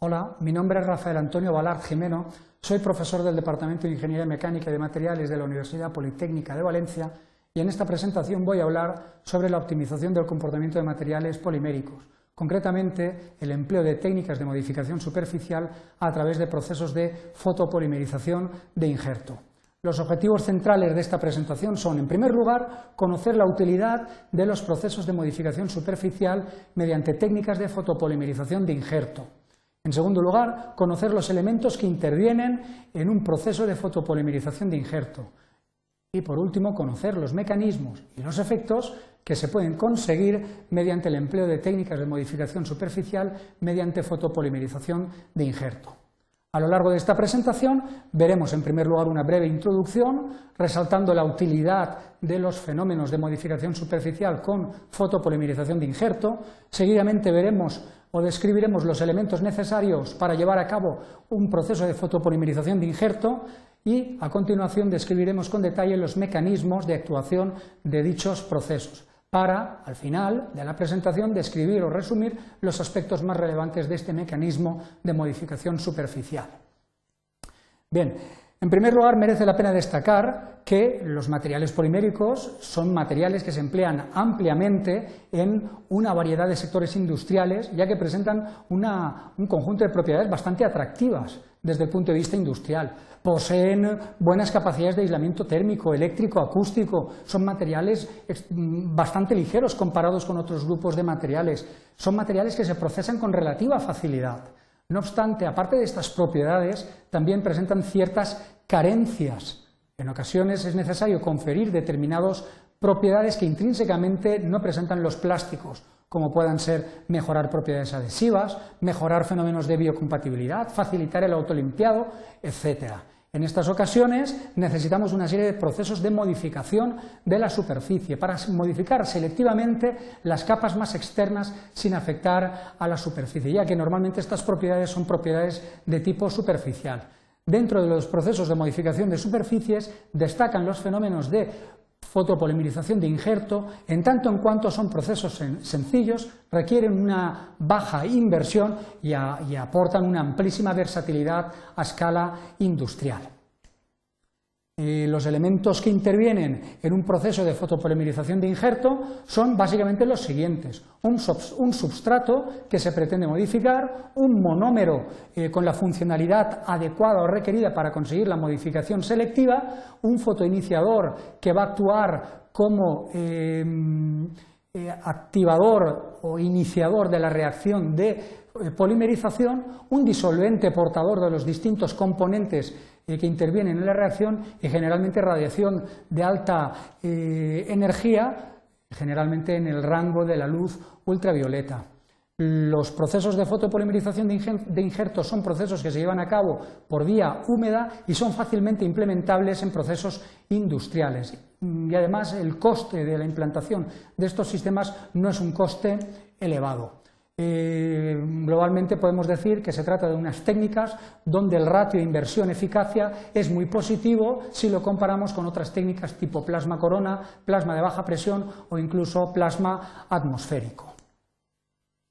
Hola, mi nombre es Rafael Antonio Balart Jimeno, soy profesor del Departamento de Ingeniería Mecánica y de Materiales de la Universidad Politécnica de Valencia y en esta presentación voy a hablar sobre la optimización del comportamiento de materiales poliméricos, concretamente el empleo de técnicas de modificación superficial a través de procesos de fotopolimerización de injerto. Los objetivos centrales de esta presentación son, en primer lugar, conocer la utilidad de los procesos de modificación superficial mediante técnicas de fotopolimerización de injerto. En segundo lugar, conocer los elementos que intervienen en un proceso de fotopolimerización de injerto. Y por último, conocer los mecanismos y los efectos que se pueden conseguir mediante el empleo de técnicas de modificación superficial mediante fotopolimerización de injerto. A lo largo de esta presentación veremos en primer lugar una breve introducción resaltando la utilidad de los fenómenos de modificación superficial con fotopolimerización de injerto. Seguidamente veremos o describiremos los elementos necesarios para llevar a cabo un proceso de fotopolimerización de injerto y a continuación describiremos con detalle los mecanismos de actuación de dichos procesos para, al final de la presentación, describir o resumir los aspectos más relevantes de este mecanismo de modificación superficial. Bien, en primer lugar, merece la pena destacar que los materiales poliméricos son materiales que se emplean ampliamente en una variedad de sectores industriales, ya que presentan un conjunto de propiedades bastante atractivas desde el punto de vista industrial. Poseen buenas capacidades de aislamiento térmico, eléctrico, acústico, son materiales bastante ligeros comparados con otros grupos de materiales, son materiales que se procesan con relativa facilidad. No obstante, aparte de estas propiedades, también presentan ciertas carencias. En ocasiones es necesario conferir determinadas propiedades que intrínsecamente no presentan los plásticos, como puedan ser mejorar propiedades adhesivas, mejorar fenómenos de biocompatibilidad, facilitar el autolimpiado, etc. En estas ocasiones necesitamos una serie de procesos de modificación de la superficie para modificar selectivamente las capas más externas sin afectar a la superficie, ya que normalmente estas propiedades son propiedades de tipo superficial. Dentro de los procesos de modificación de superficies destacan los fenómenos de fotopolimerización de injerto, en tanto en cuanto son procesos sencillos, requieren una baja inversión y, y aportan una amplísima versatilidad a escala industrial. Eh, los elementos que intervienen en un proceso de fotopolimerización de injerto son básicamente los siguientes. Un, substrato que se pretende modificar, un monómero eh, con la funcionalidad adecuada o requerida para conseguir la modificación selectiva, un fotoiniciador que va a actuar como em, eh, activador o iniciador de la reacción de polimerización, un disolvente portador de los distintos componentes que intervienen en la reacción y generalmente radiación de alta eh, energía, generalmente en el rango de la luz ultravioleta. Los procesos de fotopolimerización de injertos son procesos que se llevan a cabo por vía húmeda y son fácilmente implementables en procesos industriales. Y además el coste de la implantación de estos sistemas no es un coste elevado. Eh, globalmente podemos decir que se trata de unas técnicas donde el ratio inversión-eficacia es muy positivo si lo comparamos con otras técnicas tipo plasma corona, plasma de baja presión o incluso plasma atmosférico.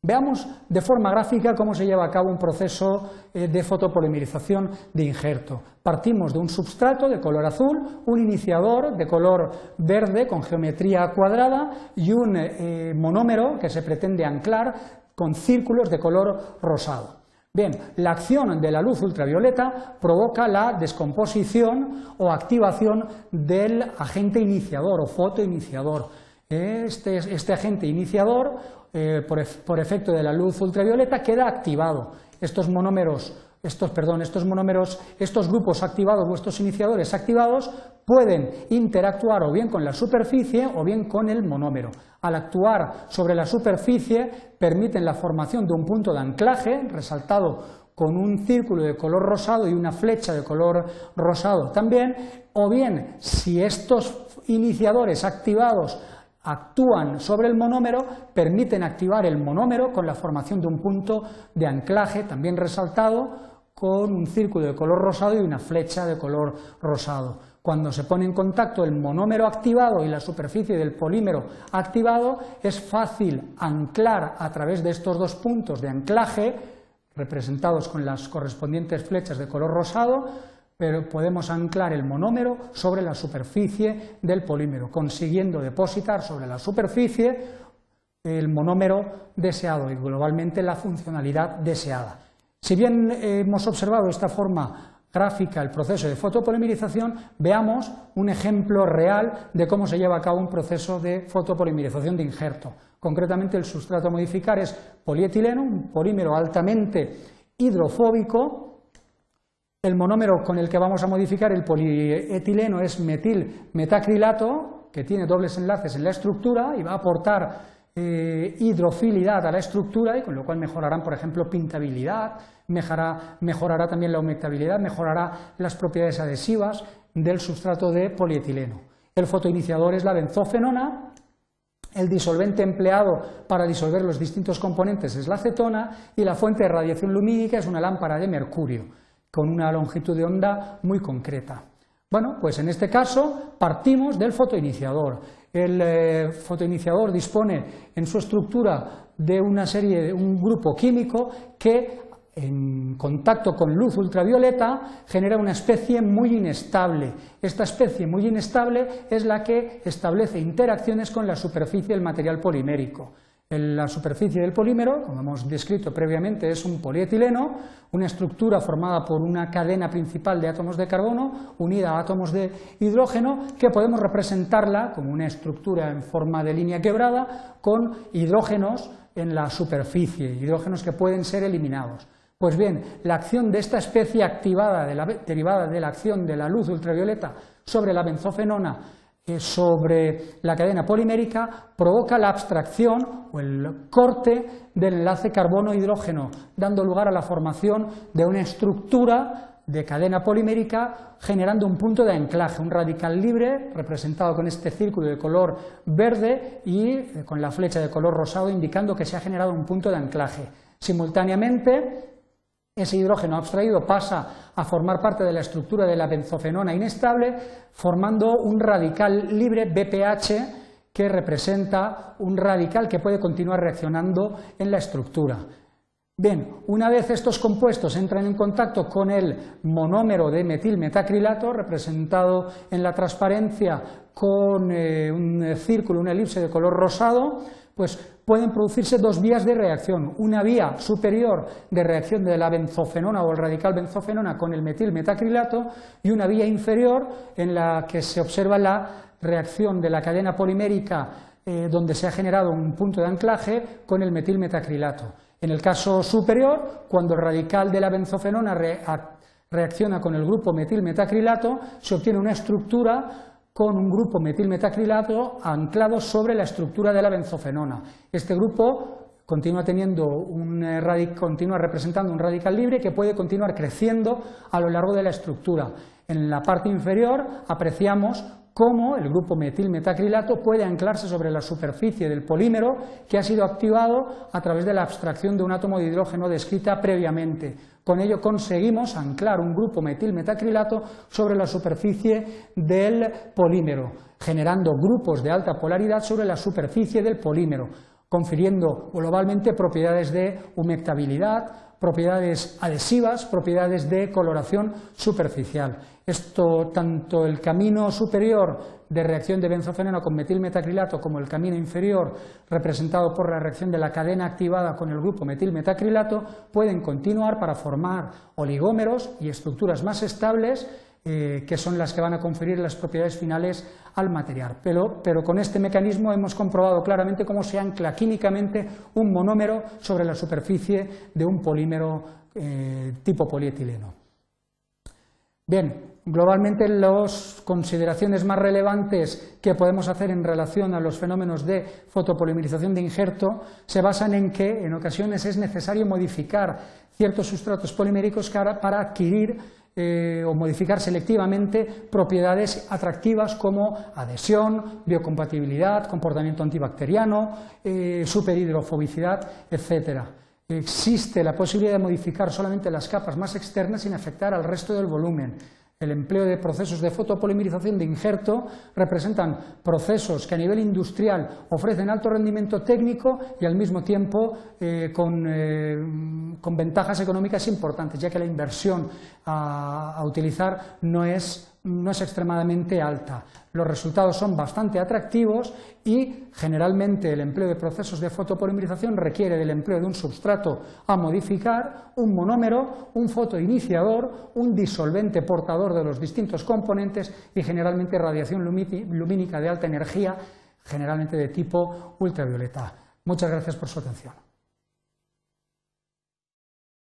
Veamos de forma gráfica cómo se lleva a cabo un proceso eh, de fotopolimerización de injerto. Partimos de un substrato de color azul, un iniciador de color verde con geometría cuadrada y un eh, monómero que se pretende anclar con círculos de color rosado. Bien, la acción de la luz ultravioleta provoca la descomposición o activación del agente iniciador o fotoiniciador. Este, este agente iniciador, eh, por, por efecto de la luz ultravioleta, queda activado. Estos monómeros estos, perdón, estos monómeros, estos grupos activados o estos iniciadores activados pueden interactuar o bien con la superficie o bien con el monómero. Al actuar sobre la superficie permiten la formación de un punto de anclaje resaltado con un círculo de color rosado y una flecha de color rosado también, o bien si estos iniciadores activados actúan sobre el monómero, permiten activar el monómero con la formación de un punto de anclaje también resaltado con un círculo de color rosado y una flecha de color rosado. Cuando se pone en contacto el monómero activado y la superficie del polímero activado, es fácil anclar a través de estos dos puntos de anclaje representados con las correspondientes flechas de color rosado, pero podemos anclar el monómero sobre la superficie del polímero, consiguiendo depositar sobre la superficie el monómero deseado y globalmente la funcionalidad deseada. Si bien hemos observado esta forma gráfica el proceso de fotopolimerización, veamos un ejemplo real de cómo se lleva a cabo un proceso de fotopolimerización de injerto. Concretamente, el sustrato a modificar es polietileno, un polímero altamente hidrofóbico. El monómero con el que vamos a modificar el polietileno es metil metacrilato, que tiene dobles enlaces en la estructura y va a aportar eh, hidrofilidad a la estructura y con lo cual mejorarán, por ejemplo, pintabilidad, mejorará, mejorará también la humectabilidad, mejorará las propiedades adhesivas del sustrato de polietileno. El fotoiniciador es la benzofenona, el disolvente empleado para disolver los distintos componentes es la acetona y la fuente de radiación lumínica es una lámpara de mercurio con una longitud de onda muy concreta. Bueno, pues en este caso partimos del fotoiniciador. El eh, fotoiniciador dispone en su estructura de una serie, de un grupo químico que en contacto con luz ultravioleta genera una especie muy inestable. Esta especie muy inestable es la que establece interacciones con la superficie del material polimérico. La superficie del polímero, como hemos descrito previamente, es un polietileno, una estructura formada por una cadena principal de átomos de carbono unida a átomos de hidrógeno, que podemos representarla como una estructura en forma de línea quebrada con hidrógenos en la superficie, hidrógenos que pueden ser eliminados. Pues bien, la acción de esta especie activada derivada de la acción de la luz ultravioleta sobre la benzofenona sobre la cadena polimérica provoca la abstracción o el corte del enlace carbono-hidrógeno, dando lugar a la formación de una estructura de cadena polimérica generando un punto de anclaje, un radical libre representado con este círculo de color verde y eh, con la flecha de color rosado indicando que se ha generado un punto de anclaje. Simultáneamente, ese hidrógeno abstraído pasa a formar parte de la estructura de la benzofenona inestable, formando un radical libre BPH que representa un radical que puede continuar reaccionando en la estructura. Bien, una vez estos compuestos entran en contacto con el monómero de metilmetacrilato, representado en la transparencia con eh, un círculo, una elipse de color rosado, pues pueden producirse dos vías de reacción. Una vía superior de reacción de la benzofenona o el radical benzofenona con el metilmetacrilato y una vía inferior en la que se observa la reacción de la cadena polimérica eh, donde se ha generado un punto de anclaje con el metilmetacrilato. En el caso superior, cuando el radical de la benzofenona reacciona con el grupo metilmetacrilato, se obtiene una estructura con un grupo metilmetacrilato anclado sobre la estructura de la benzofenona. Este grupo continúa, teniendo un eh, continúa representando un radical libre que puede continuar creciendo a lo largo de la estructura. En la parte inferior apreciamos cómo el grupo metilmetacrilato puede anclarse sobre la superficie del polímero que ha sido activado a través de la abstracción de un átomo de hidrógeno descrita previamente. Con ello conseguimos anclar un grupo metilmetacrilato sobre la superficie del polímero, generando grupos de alta polaridad sobre la superficie del polímero, confiriendo globalmente propiedades de humectabilidad, propiedades adhesivas, propiedades de coloración superficial. Esto, tanto el camino superior de reacción de benzofenona con metilmetacrilato como el camino inferior representado por la reacción de la cadena activada con el grupo metilmetacrilato pueden continuar para formar oligómeros y estructuras más estables eh, que son las que van a conferir las propiedades finales al material. Pero, con este mecanismo hemos comprobado claramente cómo se ancla químicamente un monómero sobre la superficie de un polímero eh, tipo polietileno. Bien, globalmente las consideraciones más relevantes que podemos hacer en relación a los fenómenos de fotopolimerización de injerto se basan en que en ocasiones es necesario modificar ciertos sustratos poliméricos para adquirir eh, o modificar selectivamente propiedades atractivas como adhesión, biocompatibilidad, comportamiento antibacteriano, eh, superhidrofobicidad, etc. Existe la posibilidad de modificar solamente las capas más externas sin afectar al resto del volumen. El empleo de procesos de fotopolimerización de injerto representan procesos que a nivel industrial ofrecen alto rendimiento técnico y al mismo tiempo eh, eh, con, ventajas económicas importantes, ya que la inversión a utilizar no es no es extremadamente alta. Los resultados son bastante atractivos y generalmente el empleo de procesos de fotopolimerización requiere del empleo de un substrato a modificar, un monómero, un fotoiniciador, un disolvente portador de los distintos componentes y generalmente radiación lumínica de alta energía, generalmente de tipo ultravioleta. Muchas gracias por su atención.